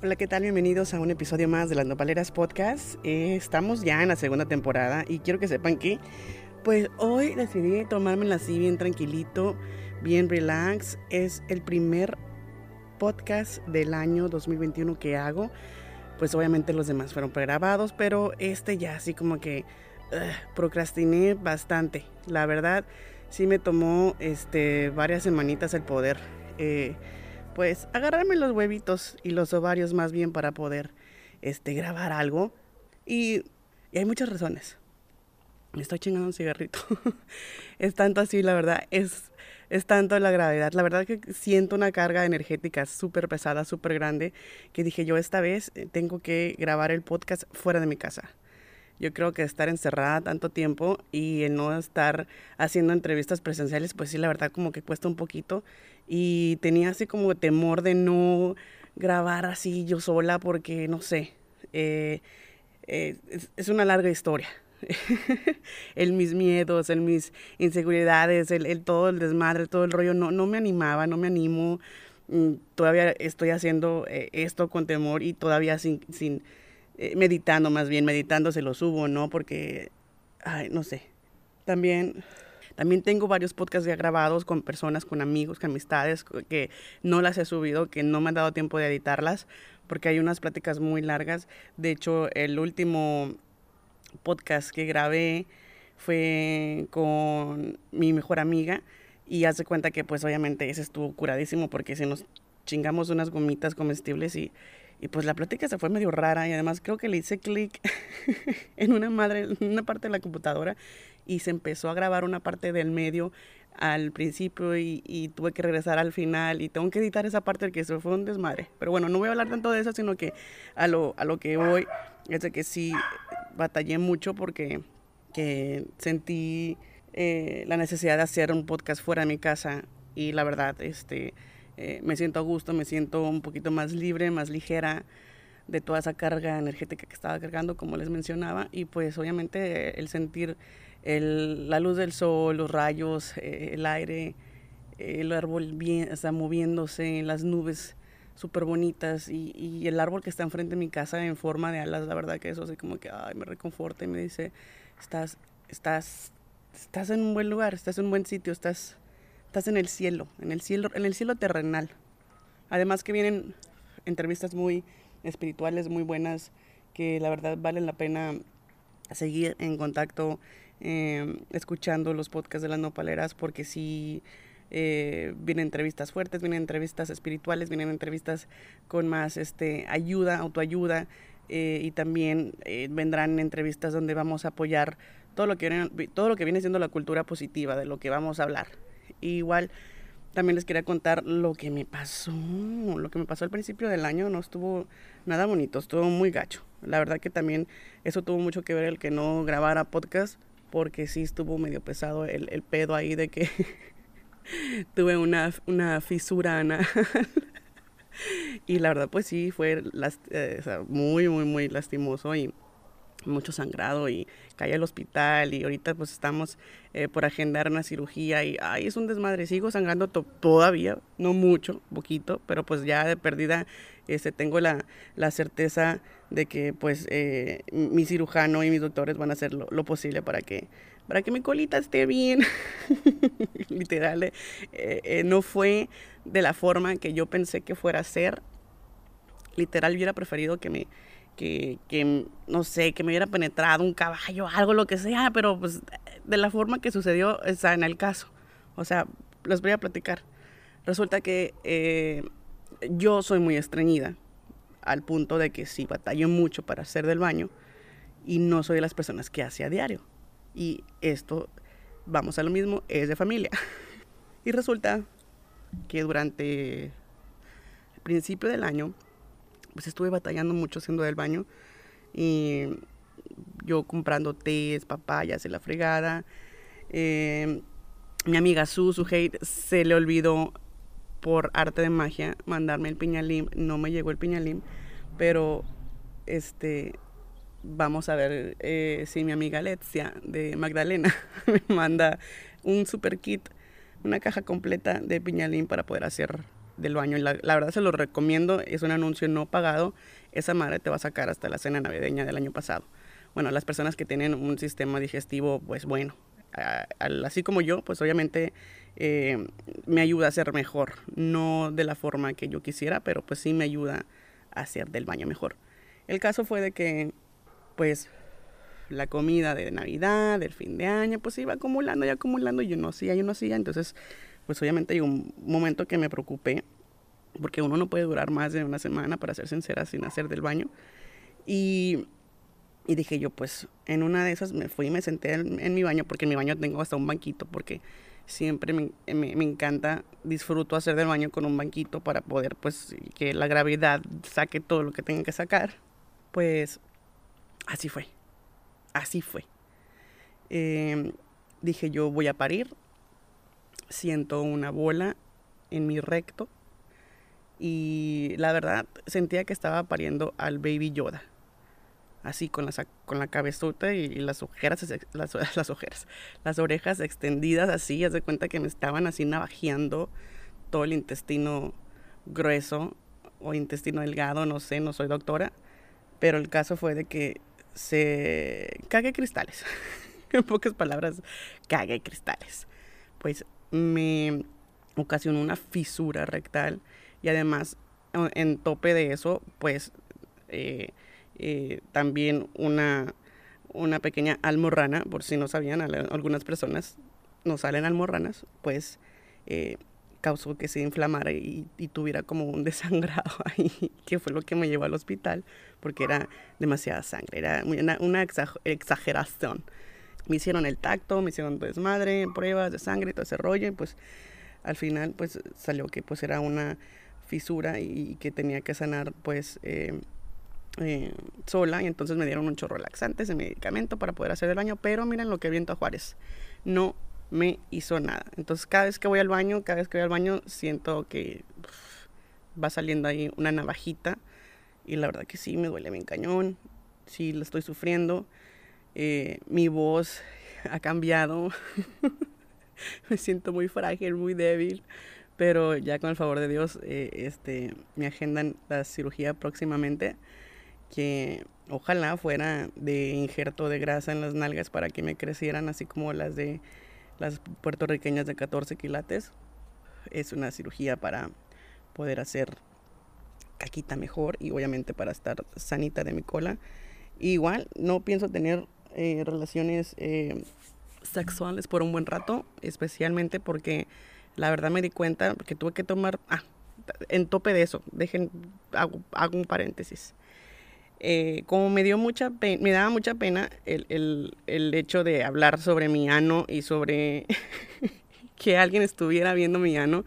Hola, ¿qué tal? Bienvenidos a un episodio más de las Nopaleras Podcast. Eh, estamos ya en la segunda temporada y quiero que sepan que, pues hoy decidí tomármela así bien tranquilito, bien relax. Es el primer podcast del año 2021 que hago. Pues obviamente los demás fueron pregrabados, pero este ya así como que procrastiné bastante. La verdad, sí me tomó este, varias semanitas el poder. Eh, pues agarrarme los huevitos y los ovarios más bien para poder este, grabar algo. Y, hay muchas razones. Me estoy chingando un cigarrito. es tanto así, la verdad. Es, es tanto la gravedad. La verdad que siento una carga energética súper pesada, súper grande, que dije yo esta vez eh, tengo que grabar el podcast fuera de mi casa. Yo creo que estar encerrada tanto tiempo y no estar haciendo entrevistas presenciales, pues sí, la verdad como que cuesta un poquito. Y tenía así como temor de no grabar así yo sola porque, no sé, eh, eh, es, una larga historia. el mis miedos, el mis inseguridades, el, el, todo el desmadre, todo el rollo, no, no me animaba, no me animo. Mm, todavía estoy haciendo eh, esto con temor y todavía sin, sin eh, meditando más bien, meditando se lo subo, ¿no? Porque, ay, no sé. También, también tengo varios podcasts ya grabados con personas, con amigos, con amistades, que no las he subido, que no me han dado tiempo de editarlas, porque hay unas pláticas muy largas. De hecho, el último podcast que grabé fue con mi mejor amiga y hace cuenta que pues obviamente ese estuvo curadísimo porque si nos chingamos unas gomitas comestibles y y pues la plática se fue medio rara y además creo que le hice clic en una madre, en una parte de la computadora y se empezó a grabar una parte del medio al principio y, tuve que regresar al final y tengo que editar esa parte que eso fue un desmadre. Pero bueno, no voy a hablar tanto de eso, sino que a lo, a lo que voy es de que sí batallé mucho porque que sentí eh, la necesidad de hacer un podcast fuera de mi casa y la verdad, este eh, me siento a gusto, me siento un poquito más libre, más ligera de toda esa carga energética que estaba cargando, como les mencionaba, y pues obviamente el sentir la luz del sol, los rayos, eh, el aire, el árbol bien, está moviéndose, las nubes súper bonitas y, el árbol que está enfrente de mi casa en forma de alas, la verdad que eso así como que me reconforta y me dice, estás, estás, estás en un buen lugar, estás en un buen sitio, estás estás en el cielo, en el cielo, en el cielo terrenal. Además que vienen entrevistas muy espirituales, muy buenas, que la verdad valen la pena seguir en contacto, em, escuchando los podcasts de las nopaleras, porque sí eh, vienen entrevistas fuertes, vienen entrevistas espirituales, vienen entrevistas con más este, ayuda, autoayuda, eh, y también eh, vendrán entrevistas donde vamos a apoyar todo lo, que viene, todo lo que viene siendo la cultura positiva, de lo que vamos a hablar igual también les quería contar lo que me pasó. Lo que me pasó al principio del año no estuvo nada bonito, estuvo muy gacho. La verdad que también eso tuvo mucho que ver el que no grabara podcast, porque sí estuvo medio pesado el, el pedo ahí de que tuve una, una fisura anal. y la verdad pues sí, fue eh, muy, muy, muy lastimoso y mucho sangrado y caí al hospital y ahorita pues estamos eh, por agendar una cirugía y ay, es un desmadre, sigo sangrando todavía, no mucho, poquito, pero pues ya de perdida este, tengo la, la certeza de que pues eh, mi cirujano y mis doctores van a hacer lo, posible para que, para que mi colita esté bien. Literal, eh, no fue de la forma que yo pensé que fuera a ser. Literal, hubiera preferido que me que, no sé, que me hubiera penetrado un caballo, algo, lo que sea, pero pues de la forma que sucedió está en el caso. O sea, les voy a platicar. Resulta que eh, yo soy muy estreñida, al punto de que sí batallo mucho para hacer del baño y no soy de las personas que hace a diario. Y esto, vamos a lo mismo, es de familia. y resulta que durante el principio del año pues estuve batallando mucho haciendo del baño y yo comprando tés, papayas y la fregada. Eh, mi amiga Su, su hate, se le olvidó por arte de magia mandarme el piñalim. No me llegó el piñalim, pero este vamos a ver eh, si mi amiga Letzia de Magdalena me manda un super kit, una caja completa de piñalim para poder hacer del baño. La, la, verdad se lo recomiendo, es un anuncio no pagado. Esa madre te va a sacar hasta la cena navideña del año pasado. Bueno, las personas que tienen un sistema digestivo, pues bueno, así como yo, pues obviamente eh, me ayuda a ser mejor. No de la forma que yo quisiera, pero pues sí me ayuda a hacer del baño mejor. El caso fue de que, pues, la comida de Navidad, del fin de año, pues iba acumulando y acumulando y yo no hacía, yo no hacía. Entonces, pues obviamente hay un momento que me preocupé, porque uno no puede durar más de una semana, para ser sincera, sin hacer del baño. Y, y dije yo, pues en una de esas me fui y me senté en, mi baño, porque en mi baño tengo hasta un banquito, porque siempre me, me, me, encanta, disfruto hacer del baño con un banquito para poder, pues, que la gravedad saque todo lo que tenga que sacar. Pues así fue así fue. Em, dije yo voy a parir, siento una bola en mi recto y la verdad sentía que estaba pariendo al baby Yoda. Así con, la, con la cabezota y, las ojeras, las, ojeras, las orejas extendidas así, haz de cuenta que me estaban así navajeando todo el intestino grueso o intestino delgado, no sé, no soy doctora, pero el caso fue de que se cague cristales. en pocas palabras, cague cristales. Pues me ocasionó una fisura rectal y además en tope de eso, pues eh, eh, también una, una pequeña almorrana, por si no sabían, algunas personas no salen almorranas, pues eh, causó que se inflamara y, tuviera como un desangrado ahí, que fue lo que me llevó al hospital, porque era demasiada sangre, era una exageración. Me hicieron el tacto, me hicieron desmadre, pruebas de sangre, todo ese rollo, y pues al final pues salió que pues era una fisura y, que tenía que sanar pues eh, eh, sola, y entonces me dieron un chorro laxante, ese medicamento para poder hacer el baño, pero miren lo que viento a Juárez, no me hizo nada. Entonces cada vez que voy al baño, cada vez que voy al baño, siento que va saliendo ahí una navajita. Y la verdad que sí, me duele bien cañón. Sí, lo estoy sufriendo. Eh, mi voz ha cambiado. me siento muy frágil, muy débil. Pero ya con el favor de Dios, eh, este, me agendan la cirugía próximamente. Que ojalá fuera de injerto de grasa en las nalgas para que me crecieran así como las de las puertorriqueñas de 14 quilates. Es una cirugía para poder hacer caquita mejor y obviamente para estar sanita de mi cola. igual no pienso tener eh, relaciones eh, sexuales por un buen rato, especialmente porque la verdad me di cuenta que tuve que tomar, ah, en tope de eso, dejen, hago, un paréntesis. Eh, como me dio mucha pena, me daba mucha pena el, el, el hecho de hablar sobre mi ano y sobre que alguien estuviera viendo mi ano,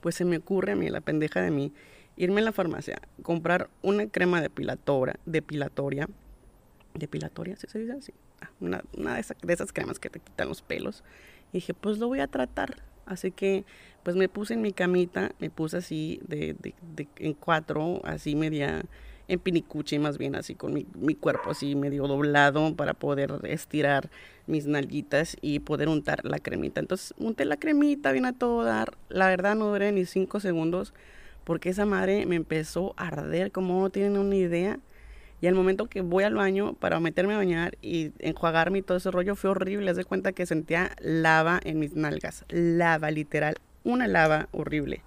pues se me ocurre a mí, la pendeja de mí, irme a la farmacia, comprar una crema depilatoria, depilatoria, depilatoria, ¿sí se dice así? Ah, una, una de, esas, cremas que te quitan los pelos. Y dije, pues lo voy a tratar. Así que, pues me puse en mi camita, me puse así de, en cuatro, así media en pinicuche más bien así con mi, mi, cuerpo así medio doblado para poder estirar mis nalguitas y poder untar la cremita. Entonces unté la cremita bien a todo dar. La verdad no duré ni cinco segundos porque esa madre me empezó a arder como no tienen una idea. Y al momento que voy al baño para meterme a bañar y enjuagarme y todo ese rollo fue horrible. Les de cuenta que sentía lava en mis nalgas. Lava, literal. Una lava horrible.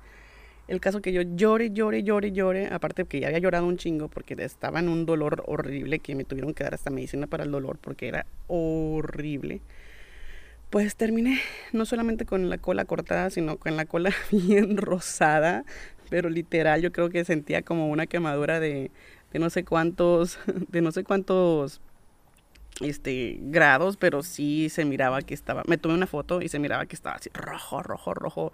El caso que yo llore, llore, llore, llore, aparte que ya había llorado un chingo porque estaba en un dolor horrible que me tuvieron que dar hasta medicina para el dolor porque era horrible. Pues terminé no solamente con la cola cortada, sino con la cola bien rosada, pero literal yo creo que sentía como una quemadura de, de no sé cuántos, de no sé cuántos este grados, pero sí se miraba que estaba, me tomé una foto y se miraba que estaba así rojo, rojo, rojo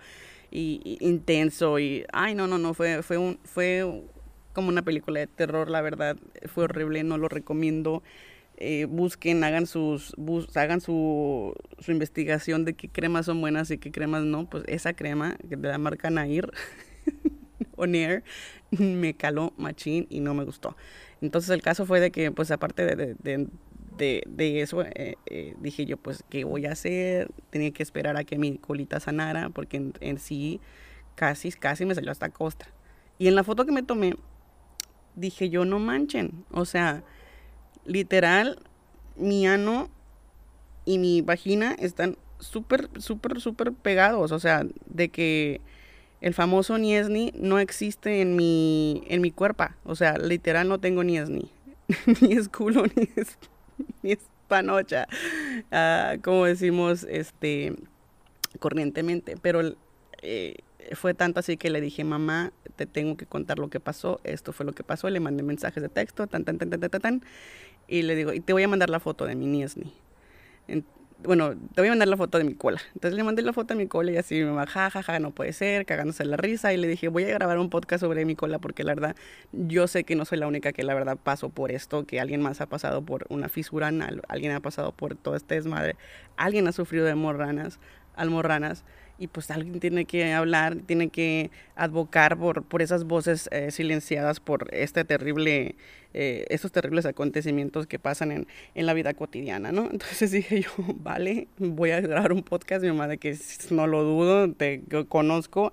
y, intenso y ay no no no fue fue un fue como una película de terror la verdad fue horrible no lo recomiendo. Eh, busquen hagan sus hagan su, su investigación de qué cremas son buenas y qué cremas no pues esa crema de la marca Nair o Nair me caló machín y no me gustó entonces el caso fue de que pues aparte de de, eso eh, eh, dije yo, pues, ¿qué voy a hacer? Tenía que esperar a que mi colita sanara, porque en, sí casi, casi me salió hasta costa. Y en la foto que me tomé, dije yo, no manchen. O sea, literal, mi ano y mi vagina están súper, súper, súper pegados. O sea, de que el famoso niesni no existe en mi, en mi cuerpo. O sea, literal no tengo niesni. ni es culo, ni es, ni es panocha. Ah, como decimos, este, corrientemente. Pero eh, fue tanto así que le dije, mamá, te tengo que contar lo que pasó. Esto fue lo que pasó. Le mandé mensajes de texto, tan, tan, tan, tan, tan, tan. Y le digo, y te voy a mandar la foto de mi niesni bueno, te voy a mandar la foto de mi cola. Entonces le mandé la foto de mi cola y así mi mamá, jajaja, ja, ja, no puede ser, cagándose la risa. Y le dije, voy a grabar un podcast sobre mi cola porque la verdad, yo sé que no soy la única que la verdad paso por esto, que alguien más ha pasado por una fisura anal, alguien ha pasado por todo este desmadre, alguien ha sufrido de morranas, almorranas y pues alguien tiene que hablar, tiene que advocar por, por esas voces eh, silenciadas por este terrible, eh, estos terribles acontecimientos que pasan en, en, la vida cotidiana, ¿no? Entonces dije yo, vale, voy a grabar un podcast, mi mamá, que no lo dudo, te conozco,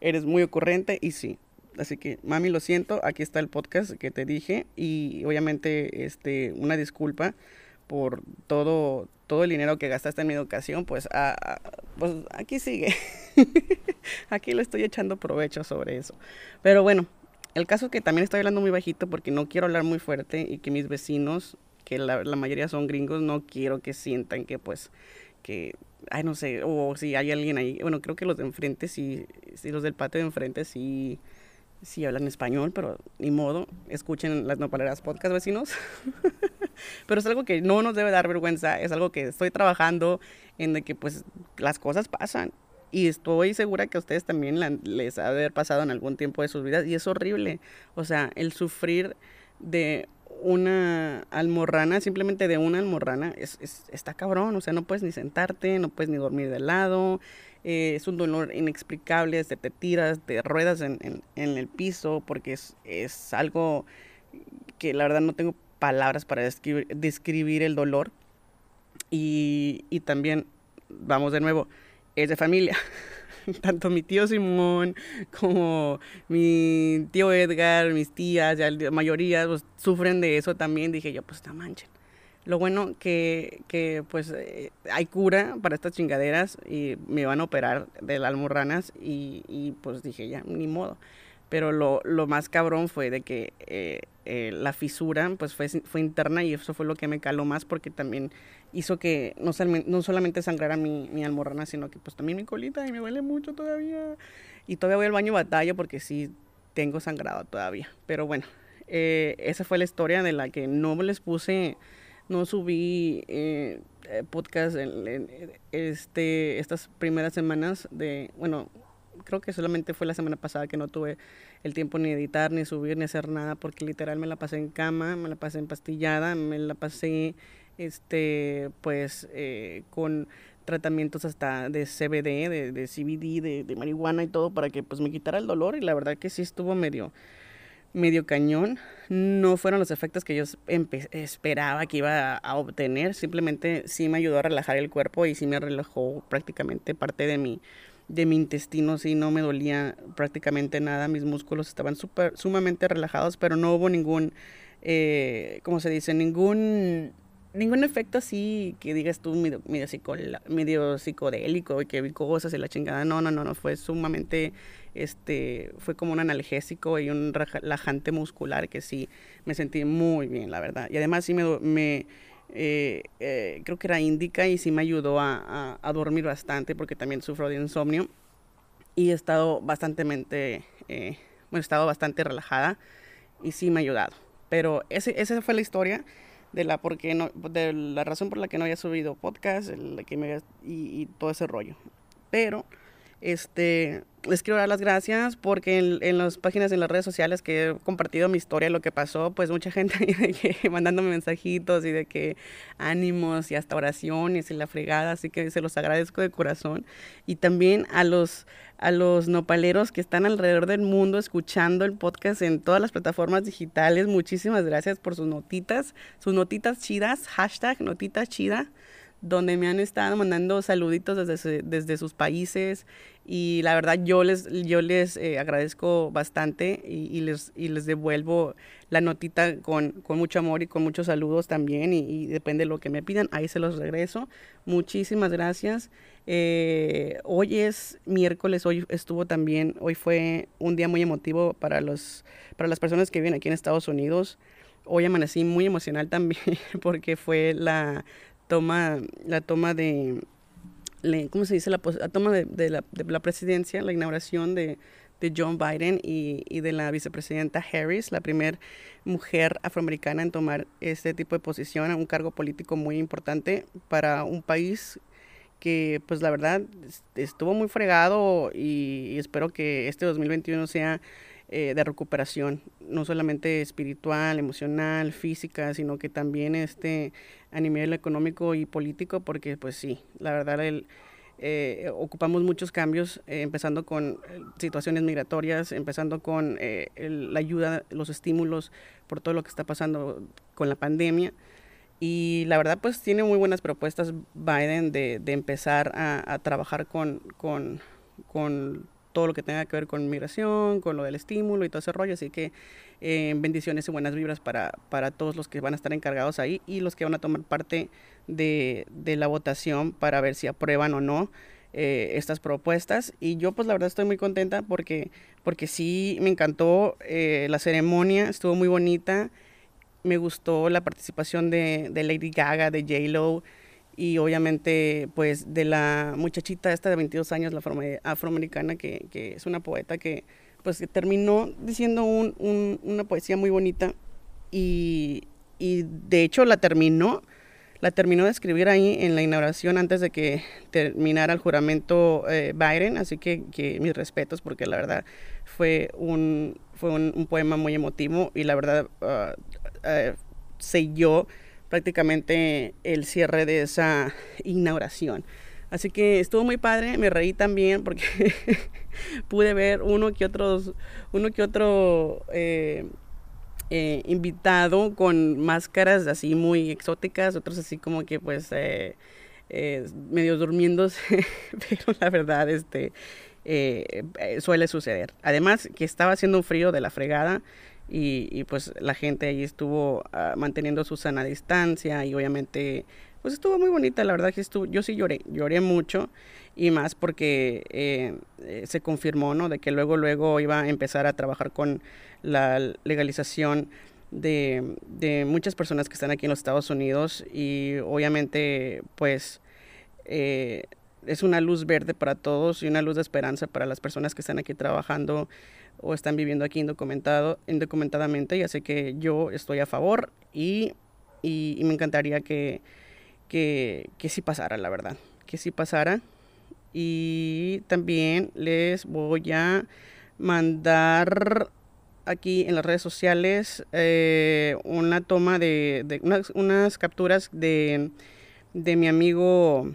eres muy ocurrente y sí. Así que, mami, lo siento, aquí está el podcast que te dije y obviamente este, una disculpa por todo, todo el dinero que gastaste en mi educación, pues, pues aquí sigue. aquí le estoy echando provecho sobre eso. Pero bueno, el caso es que también estoy hablando muy bajito porque no quiero hablar muy fuerte y que mis vecinos, que la, mayoría son gringos, no quiero que sientan que pues que, ay, no sé, o si hay alguien ahí, bueno, creo que los de enfrente sí, sí los del patio de enfrente sí, sí hablan español, pero ni modo, escuchen las nopaleras podcast vecinos. pero es algo que no nos debe dar vergüenza, es algo que estoy trabajando en de que pues las cosas pasan. Y estoy segura que a ustedes también les ha de haber pasado en algún tiempo de sus vidas y es horrible. O sea, el sufrir de una almorrana, simplemente de una almorrana, es, está cabrón. O sea, no puedes ni sentarte, no puedes ni dormir de lado. Eh, es un dolor inexplicable, te, te tiras, te ruedas en, en, el piso porque es, es algo que la verdad no tengo palabras para describir, el dolor. Y, y, también, vamos de nuevo, es de familia. Tanto mi tío Simón como mi tío Edgar, mis tías, la mayoría pues, sufren de eso también. Dije yo, pues está manchen. Lo bueno que, que pues eh, hay cura para estas chingaderas y me van a operar de las almorranas y, y pues dije ya, ni modo. Pero lo, lo más cabrón fue de que eh, eh, la fisura pues fue, fue interna y eso fue lo que me caló más porque también hizo que no, no solamente sangrara mi, mi almorrana, sino que pues también mi colita y me duele mucho todavía. Y todavía voy al baño batalla porque sí tengo sangrado todavía. Pero bueno, esa fue la historia de la que no les puse, no subí eh, podcast en, este, estas primeras semanas de, bueno, creo que solamente fue la semana pasada que no tuve el tiempo ni editar, ni subir, ni hacer nada, porque literal me la pasé en cama, me la pasé empastillada, me la pasé, este, pues, eh, con tratamientos hasta de CBD, de, de CBD, de, de, marihuana y todo para que pues me quitara el dolor y la verdad que sí estuvo medio medio cañón. No fueron los efectos que yo esperaba que iba a, obtener, simplemente sí me ayudó a relajar el cuerpo y sí me relajó prácticamente parte de mi de mi intestino, sí, no me dolía prácticamente nada, mis músculos estaban super, sumamente relajados, pero no hubo ningún, eh, ¿cómo se dice? Ningún, ningún efecto así que digas tú medio, medio, medio psicodélico y que vi cosas y la chingada, no, no, no, no, fue sumamente, este, fue como un analgésico y un relajante muscular que sí me sentí muy bien, la verdad, y además sí me, eh, eh, creo que era índica y sí me ayudó a, dormir bastante porque también sufro de insomnio. Y he estado bastante, eh, bueno, he estado bastante relajada y sí me ha ayudado. Pero ese, esa fue la historia de la, porque no, de la razón por la que no había subido podcast que me, y, y todo ese rollo. Pero este, les quiero dar las gracias porque en, las páginas, en las redes sociales que he compartido mi historia, lo que pasó, pues mucha gente mandándome mensajitos y de que ánimos y hasta oraciones y la fregada, así que se los agradezco de corazón. Y también a los, a los nopaleros que están alrededor del mundo escuchando el podcast en todas las plataformas digitales, muchísimas gracias por sus notitas, sus notitas chidas, hashtag notitas chidas donde me han estado mandando saluditos desde, desde sus países y la verdad yo les, yo les eh, agradezco bastante y, les, y les devuelvo la notita con, con, mucho amor y con muchos saludos también y, depende de lo que me pidan, ahí se los regreso. Muchísimas gracias. Eh, hoy es miércoles, hoy estuvo también, hoy fue un día muy emotivo para, los, para las personas que viven aquí en Estados Unidos. Hoy amanecí muy emocional también porque fue la toma, la toma de, ¿cómo se dice? La, toma de, la, presidencia, la inauguración de, John Biden y, de la vicepresidenta Harris, la primera mujer afroamericana en tomar este tipo de posición, un cargo político muy importante para un país que pues la verdad estuvo muy fregado y espero que este 2021 sea eh, de recuperación, no solamente espiritual, emocional, física, sino que también este, a nivel económico y político, porque pues sí, la verdad el, eh, ocupamos muchos cambios, eh, empezando con situaciones migratorias, empezando con la ayuda, los estímulos por todo lo que está pasando con la pandemia. Y la verdad, pues tiene muy buenas propuestas Biden de, empezar a, trabajar con, con todo lo que tenga que ver con migración, con lo del estímulo y todo ese rollo. Así que eh, bendiciones y buenas vibras para, para todos los que van a estar encargados ahí y los que van a tomar parte de, de la votación para ver si aprueban o no eh, estas propuestas. Y yo pues la verdad estoy muy contenta porque, porque sí me encantó eh, la ceremonia, estuvo muy bonita. Me gustó la participación de, de Lady Gaga, de J-Lo y obviamente pues de la muchachita esta de 22 años, la afroamericana, que, que es una poeta que pues terminó diciendo un, una poesía muy bonita y, y, de hecho la terminó, la terminó de escribir ahí en la inauguración antes de que terminara el juramento eh, Biden, así que, que, mis respetos porque la verdad fue un, fue un, poema muy emotivo y la verdad uh, uh, selló prácticamente el cierre de esa inauguración. Así que estuvo muy padre, me reí también porque pude ver uno que otros, uno que otro eh, eh, invitado con máscaras así muy exóticas, otros así como que pues eh, medio durmiéndose, pero la verdad este suele suceder. Además que estaba haciendo un frío de la fregada y, pues la gente ahí estuvo ah, manteniendo su sana distancia y obviamente pues estuvo muy bonita, la verdad que estuvo, yo sí lloré, lloré mucho y más porque eh, eh, se confirmó, ¿no? De que luego, luego iba a empezar a trabajar con la legalización de, de muchas personas que están aquí en los Estados Unidos y obviamente pues eh, es una luz verde para todos y una luz de esperanza para las personas que están aquí trabajando o están viviendo aquí indocumentado, indocumentadamente. Ya sé que yo estoy a favor y, y, me encantaría que, que, que sí pasara, la verdad, que sí pasara. Y también les voy a mandar aquí en las redes sociales eh, una toma de, de unas, unas, capturas de, de mi amigo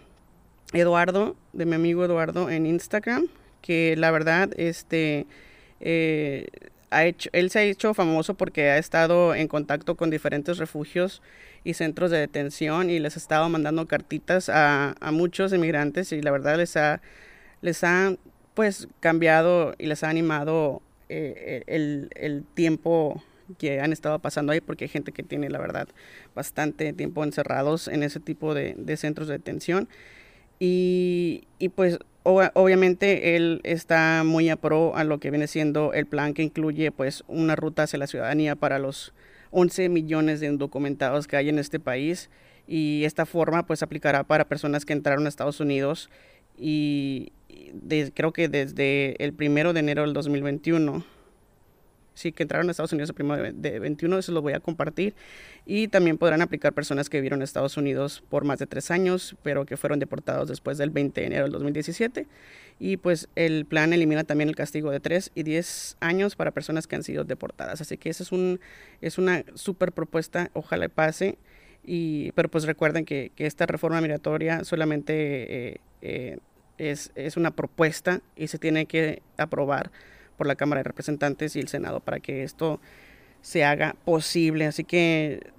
Eduardo, de mi amigo Eduardo en Instagram, que la verdad, este, eh, ha hecho, él se ha hecho famoso porque ha estado en contacto con diferentes refugios y centros de detención y les ha estado mandando cartitas a, muchos inmigrantes y la verdad les ha, les ha pues cambiado y les ha animado eh, el, el tiempo que han estado pasando ahí porque hay gente que tiene la verdad bastante tiempo encerrados en ese tipo de, de centros de detención. Y, y pues obviamente él está muy a pro a lo que viene siendo el plan que incluye pues una ruta hacia la ciudadanía para los 11 millones de indocumentados que hay en este país. Y esta forma pues aplicará para personas que entraron a Estados Unidos y creo que desde el primero de enero del 2021 sí, que entraron a Estados Unidos el primero de 21, eso lo voy a compartir. Y también podrán aplicar personas que vivieron en Estados Unidos por más de tres años, pero que fueron deportados después del 20 de enero del 2017. Y pues el plan elimina también el castigo de tres y 10 años para personas que han sido deportadas. Así que esa es, un, es una súper propuesta, ojalá pase. Y, pero pues recuerden que, que esta reforma migratoria solamente eh, eh, es, es una propuesta y se tiene que aprobar por la Cámara de Representantes y el Senado para que esto se haga posible. Así que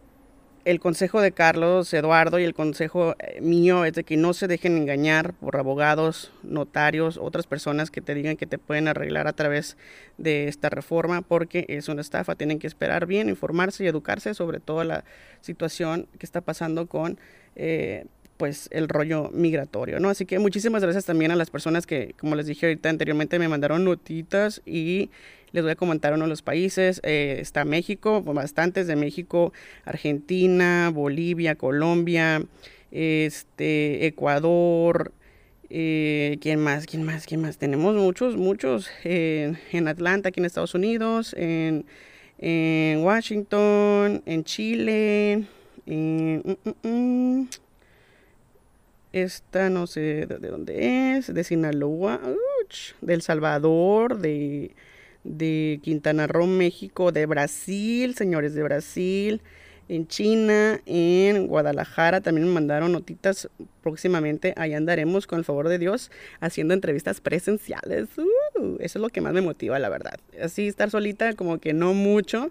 el consejo de Carlos Eduardo y el consejo eh, mío es de que no se dejen engañar por abogados, notarios, otras personas que te digan que te pueden arreglar a través de esta reforma, porque es una estafa. Tienen que esperar bien, informarse y educarse sobre toda la situación que está pasando con eh, pues el rollo migratorio, ¿no? Así que muchísimas gracias también a las personas que, como les dije ahorita anteriormente, me mandaron notitas y les voy a comentar uno de los países. Eh, está México, bastantes de México, Argentina, Bolivia, Colombia, este, Ecuador. Eh, ¿Quién más? ¿Quién más? ¿Quién más? Tenemos muchos, muchos en Atlanta, aquí en Estados Unidos, en, Washington, en Chile, en, mm, mm, mm. Esta no sé de, dónde es, de Sinaloa, de El Salvador, de de Quintana Roo, México, de Brasil, señores de Brasil, en China, en Guadalajara, también me mandaron notitas próximamente, ahí andaremos con el favor de Dios haciendo entrevistas presenciales, uh, eso es lo que más me motiva, la verdad. Así estar solita como que no mucho,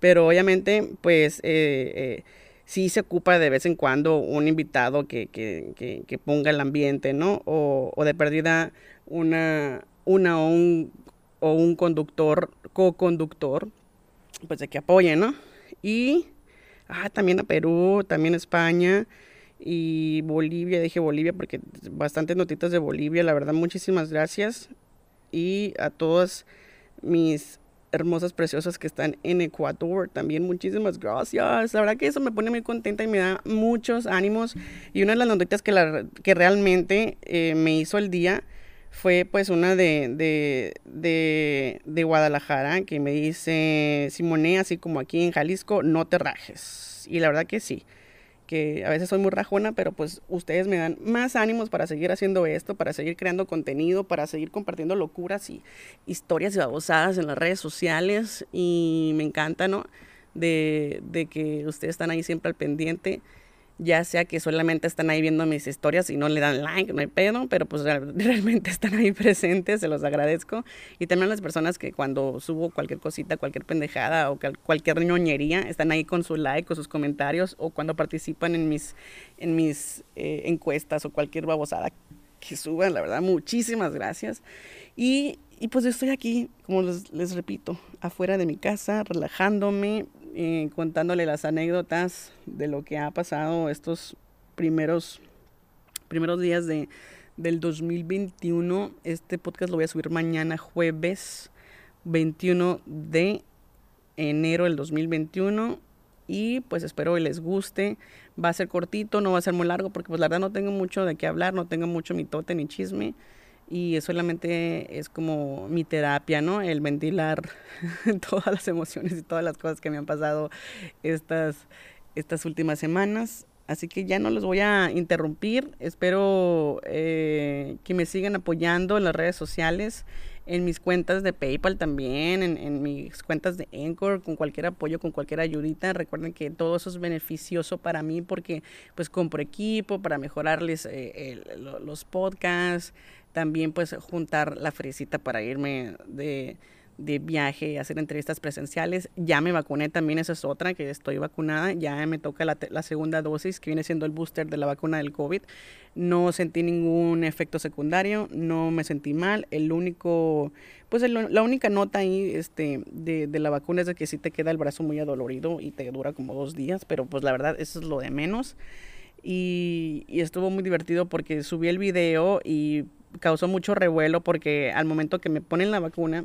pero obviamente pues eh, eh, sí se ocupa de vez en cuando un invitado que, que, que, ponga el ambiente, ¿no? O, de perdida una, una o un o un conductor, co-conductor, pues de que apoye, ¿no? Y ah, también a Perú, también a España y Bolivia, dije Bolivia porque bastantes notitas de Bolivia, la verdad, muchísimas gracias. Y a todas mis hermosas, preciosas que están en Ecuador. También muchísimas gracias. La verdad que eso me pone muy contenta y me da muchos ánimos. Y una de las notitas que, la, que realmente eh, me hizo el día fue pues una de, de, de, de, Guadalajara que me dice, Simone, así como aquí en Jalisco, no te rajes. Y la verdad que sí, que a veces soy muy rajona, pero pues ustedes me dan más ánimos para seguir haciendo esto, para seguir creando contenido, para seguir compartiendo locuras y historias y babosadas en las redes sociales. Y me encanta, ¿no? De, de que ustedes están ahí siempre al pendiente ya sea que solamente están ahí viendo mis historias y no le dan like, no hay pedo, pero pues realmente están ahí presentes, se los agradezco. Y también las personas que cuando subo cualquier cosita, cualquier pendejada o cualquier ñoñería, están ahí con su like o sus comentarios o cuando participan en mis, en mis eh, encuestas o cualquier babosada que suban, la verdad, muchísimas gracias. Y, y pues estoy aquí, como les, les repito, afuera de mi casa, relajándome, eh, contándole las anécdotas de lo que ha pasado estos primeros, primeros días de, del 2021. Este podcast lo voy a subir mañana jueves 21 de enero del 2021 y pues espero que les guste. Va a ser cortito, no va a ser muy largo porque pues la verdad no tengo mucho de qué hablar, no tengo mucho mitote ni chisme y solamente es como mi terapia, ¿no? El ventilar todas las emociones y todas las cosas que me han pasado estas, estas últimas semanas. Así que ya no los voy a interrumpir. Espero eh, que me sigan apoyando en las redes sociales, en mis cuentas de PayPal también, en, mis cuentas de Anchor, con cualquier apoyo, con cualquier ayudita. Recuerden que todo eso es beneficioso para mí porque pues compro equipo para mejorarles eh, los podcasts, también pues juntar la fresita para irme de, de viaje, hacer entrevistas presenciales. Ya me vacuné también, esa es otra, que estoy vacunada. Ya me toca la, segunda dosis, que viene siendo el booster de la vacuna del COVID. No sentí ningún efecto secundario, no me sentí mal. El único, pues la única nota ahí este, de, de la vacuna es de que sí te queda el brazo muy adolorido y te dura como dos días, pero pues la verdad eso es lo de menos. Y, y, estuvo muy divertido porque subí el video y causó mucho revuelo porque al momento que me ponen la vacuna,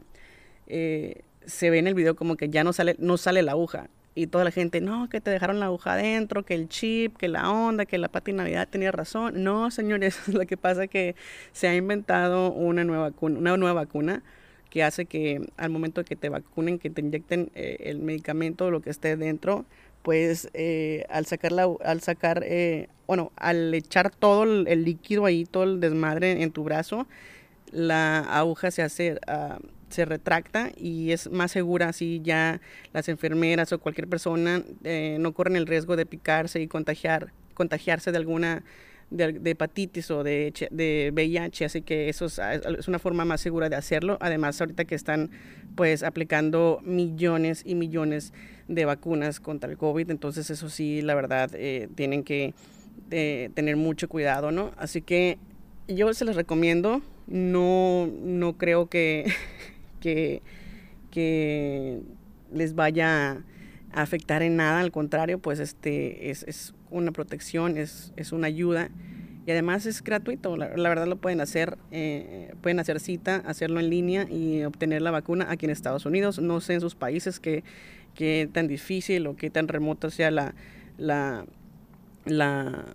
eh, se ve en el video como que ya no sale, no sale la aguja. Y toda la gente, no, que te dejaron la aguja adentro, que el chip, que la onda, que la pati Navidad tenía razón. No, señores, lo que pasa es que se ha inventado una nueva vacuna, una nueva vacuna que hace que al momento que te vacunen, que te inyecten eh, el medicamento, lo que esté dentro, pues eh, al sacar, al sacar bueno, al echar todo el, líquido ahí, todo el desmadre en tu brazo, la aguja se hace, uh, se retracta y es más segura, así ya las enfermeras o cualquier persona eh, no corren el riesgo de picarse y contagiar, contagiarse de alguna de, hepatitis o de, de VIH, así que eso es, una forma más segura de hacerlo. Además, ahorita que están pues aplicando millones y millones de vacunas contra el COVID, entonces eso sí, la verdad, eh, tienen que eh, tener mucho cuidado, ¿no? Así que yo se los recomiendo, no, no creo que, que, que les vaya a afectar en nada, al contrario, pues este es, es una protección, es, es, una ayuda. Y además es gratuito, la, verdad lo pueden hacer, eh, pueden hacer cita, hacerlo en línea y obtener la vacuna aquí en Estados Unidos, no sé en sus países qué, qué tan difícil o qué tan remoto sea la, la, la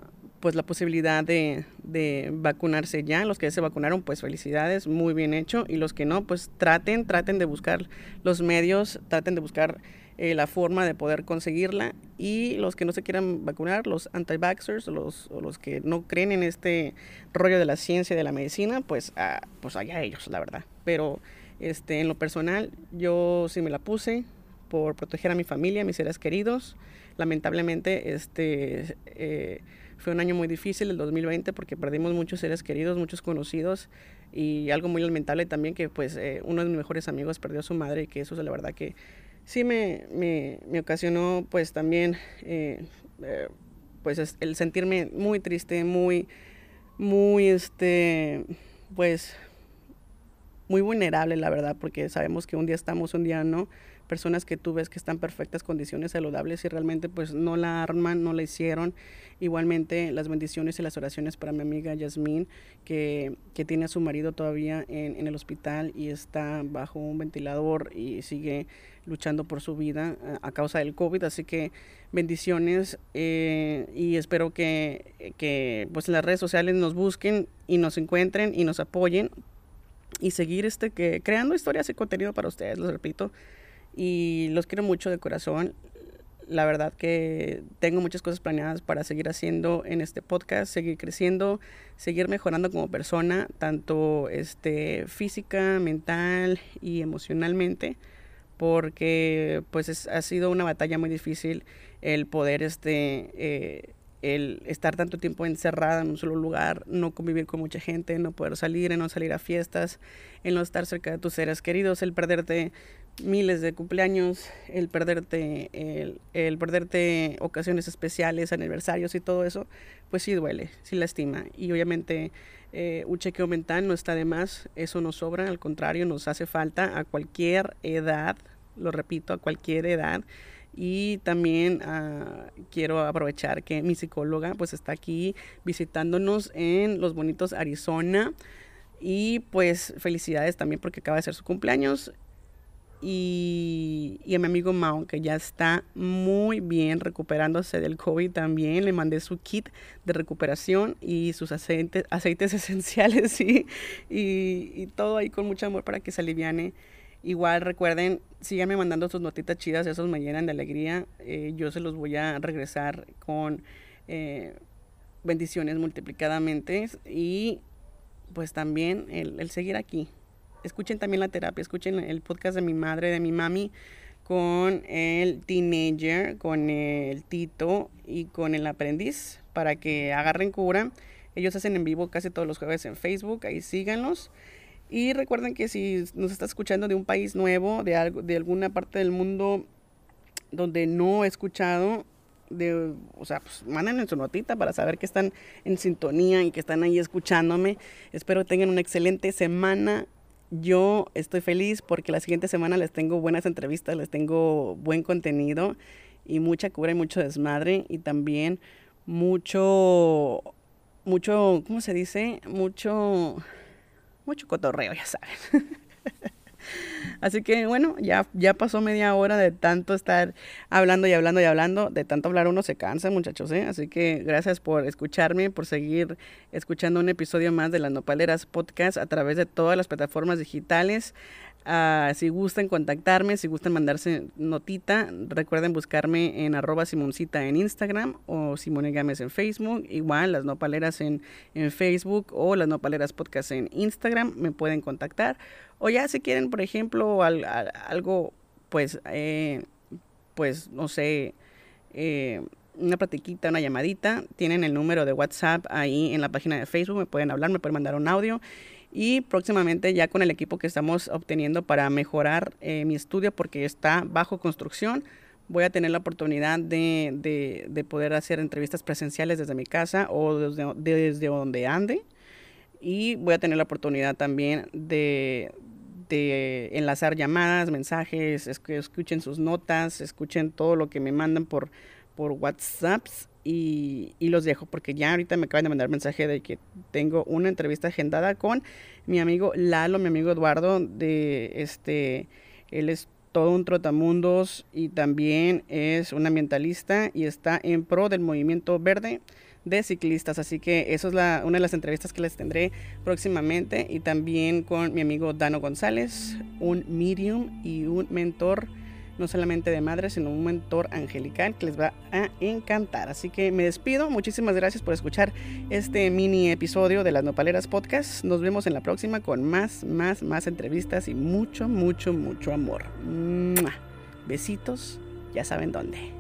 pues la posibilidad de, de, vacunarse ya. Los que se vacunaron, pues felicidades, muy bien hecho. Y los que no, pues traten, traten de buscar los medios, traten de buscar eh, la forma de poder conseguirla. Y los que no se quieran vacunar, los anti-vaxxers, los, los que no creen en este rollo de la ciencia y de la medicina, pues, ah, pues allá ellos, la verdad. Pero este, en lo personal, yo sí me la puse por proteger a mi familia, a mis seres queridos. Lamentablemente, este... Eh, fue un año muy difícil el 2020 porque perdimos muchos seres queridos, muchos conocidos y algo muy lamentable también que pues eh, uno de mis mejores amigos perdió a su madre y que eso es la verdad que sí me, me, me ocasionó pues también eh, eh, pues el sentirme muy triste, muy, muy este, pues muy vulnerable la verdad, porque sabemos que un día estamos, un día no, personas que tú ves que están en perfectas condiciones saludables y realmente pues no la arman, no la hicieron. Igualmente las bendiciones y las oraciones para mi amiga Yasmín, que, que tiene a su marido todavía en, en, el hospital y está bajo un ventilador y sigue luchando por su vida a, causa del COVID. Así que bendiciones eh, y espero que, que pues las redes sociales nos busquen y nos encuentren y nos apoyen y seguir este que creando historias y contenido para ustedes, los repito y los quiero mucho de corazón. La verdad que tengo muchas cosas planeadas para seguir haciendo en este podcast, seguir creciendo, seguir mejorando como persona, tanto este, física, mental y emocionalmente, porque pues ha sido una batalla muy difícil el poder este, eh, el estar tanto tiempo encerrada en un solo lugar, no convivir con mucha gente, no poder salir, no salir a fiestas, el no estar cerca de tus seres queridos, el perderte miles de cumpleaños, el perderte, el, perderte ocasiones especiales, aniversarios y todo eso, pues sí duele, sí lastima. Y obviamente eh, un chequeo mental no está de más, eso nos sobra, al contrario, nos hace falta a cualquier edad, lo repito, a cualquier edad. Y también ah, quiero aprovechar que mi psicóloga pues está aquí visitándonos en los bonitos Arizona. Y pues felicidades también porque acaba de ser su cumpleaños y, a mi amigo Mao, que ya está muy bien recuperándose del COVID también. Le mandé su kit de recuperación y sus aceites, aceites esenciales y, y, todo ahí con mucho amor para que se aliviane. Igual recuerden, síganme mandando sus notitas chidas, esos me llenan de alegría. Eh, yo se los voy a regresar con eh, bendiciones multiplicadamente y pues también el seguir aquí, escuchen también la terapia, escuchen el podcast de mi madre, de mi mami, con el teenager, con el tito y con el aprendiz, para que agarren cura. Ellos hacen en vivo casi todos los jueves en Facebook, ahí síganlos. Y recuerden que si nos está escuchando de un país nuevo, de, algo, de alguna parte del mundo donde no he escuchado, de, o sea, pues manden su notita para saber que están en sintonía y que están ahí escuchándome. Espero tengan una excelente semana yo estoy feliz porque la siguiente semana les tengo buenas entrevistas, les tengo buen contenido y mucha cura y mucho desmadre y también mucho, mucho, ¿cómo se dice? Mucho, mucho cotorreo, ya saben. Así que bueno, ya, ya pasó media hora de tanto estar hablando y hablando y hablando. De tanto hablar uno se cansa, muchachos. ¿eh? Así que gracias por escucharme, por seguir escuchando un episodio más de las Nopaleras Podcast a través de todas las plataformas digitales. Uh, si gustan contactarme, si gustan mandarse notita, recuerden buscarme en arroba simoncita en Instagram o Simone Gámez en Facebook. Igual las nopaleras en, en Facebook o las nopaleras podcast en Instagram me pueden contactar. O ya si quieren, por ejemplo, algo, pues, eh, pues, no sé, eh, una platiquita, una llamadita. Tienen el número de WhatsApp ahí en la página de Facebook, me pueden hablar, me pueden mandar un audio. Y próximamente ya con el equipo que estamos obteniendo para mejorar eh, mi estudio porque está bajo construcción, voy a tener la oportunidad de, de, poder hacer entrevistas presenciales desde mi casa o desde, desde donde ande. Y voy a tener la oportunidad también de, de enlazar llamadas, mensajes, escuchen sus notas, escuchen todo lo que me mandan por, por WhatsApp y, los dejo porque ya ahorita me acaban de mandar mensaje de que tengo una entrevista agendada con mi amigo Lalo, mi amigo Eduardo, de este, él es todo un trotamundos y también es un ambientalista y está en pro del movimiento verde de ciclistas. Así que eso es la, una de las entrevistas que les tendré próximamente y también con mi amigo Dano González, un medium y un mentor no solamente de madre, sino un mentor angelical que les va a encantar. Así que me despido. Muchísimas gracias por escuchar este mini episodio de las Nopaleras Podcast. Nos vemos en la próxima con más, más, más entrevistas y mucho, mucho, mucho amor. Besitos, ya saben dónde.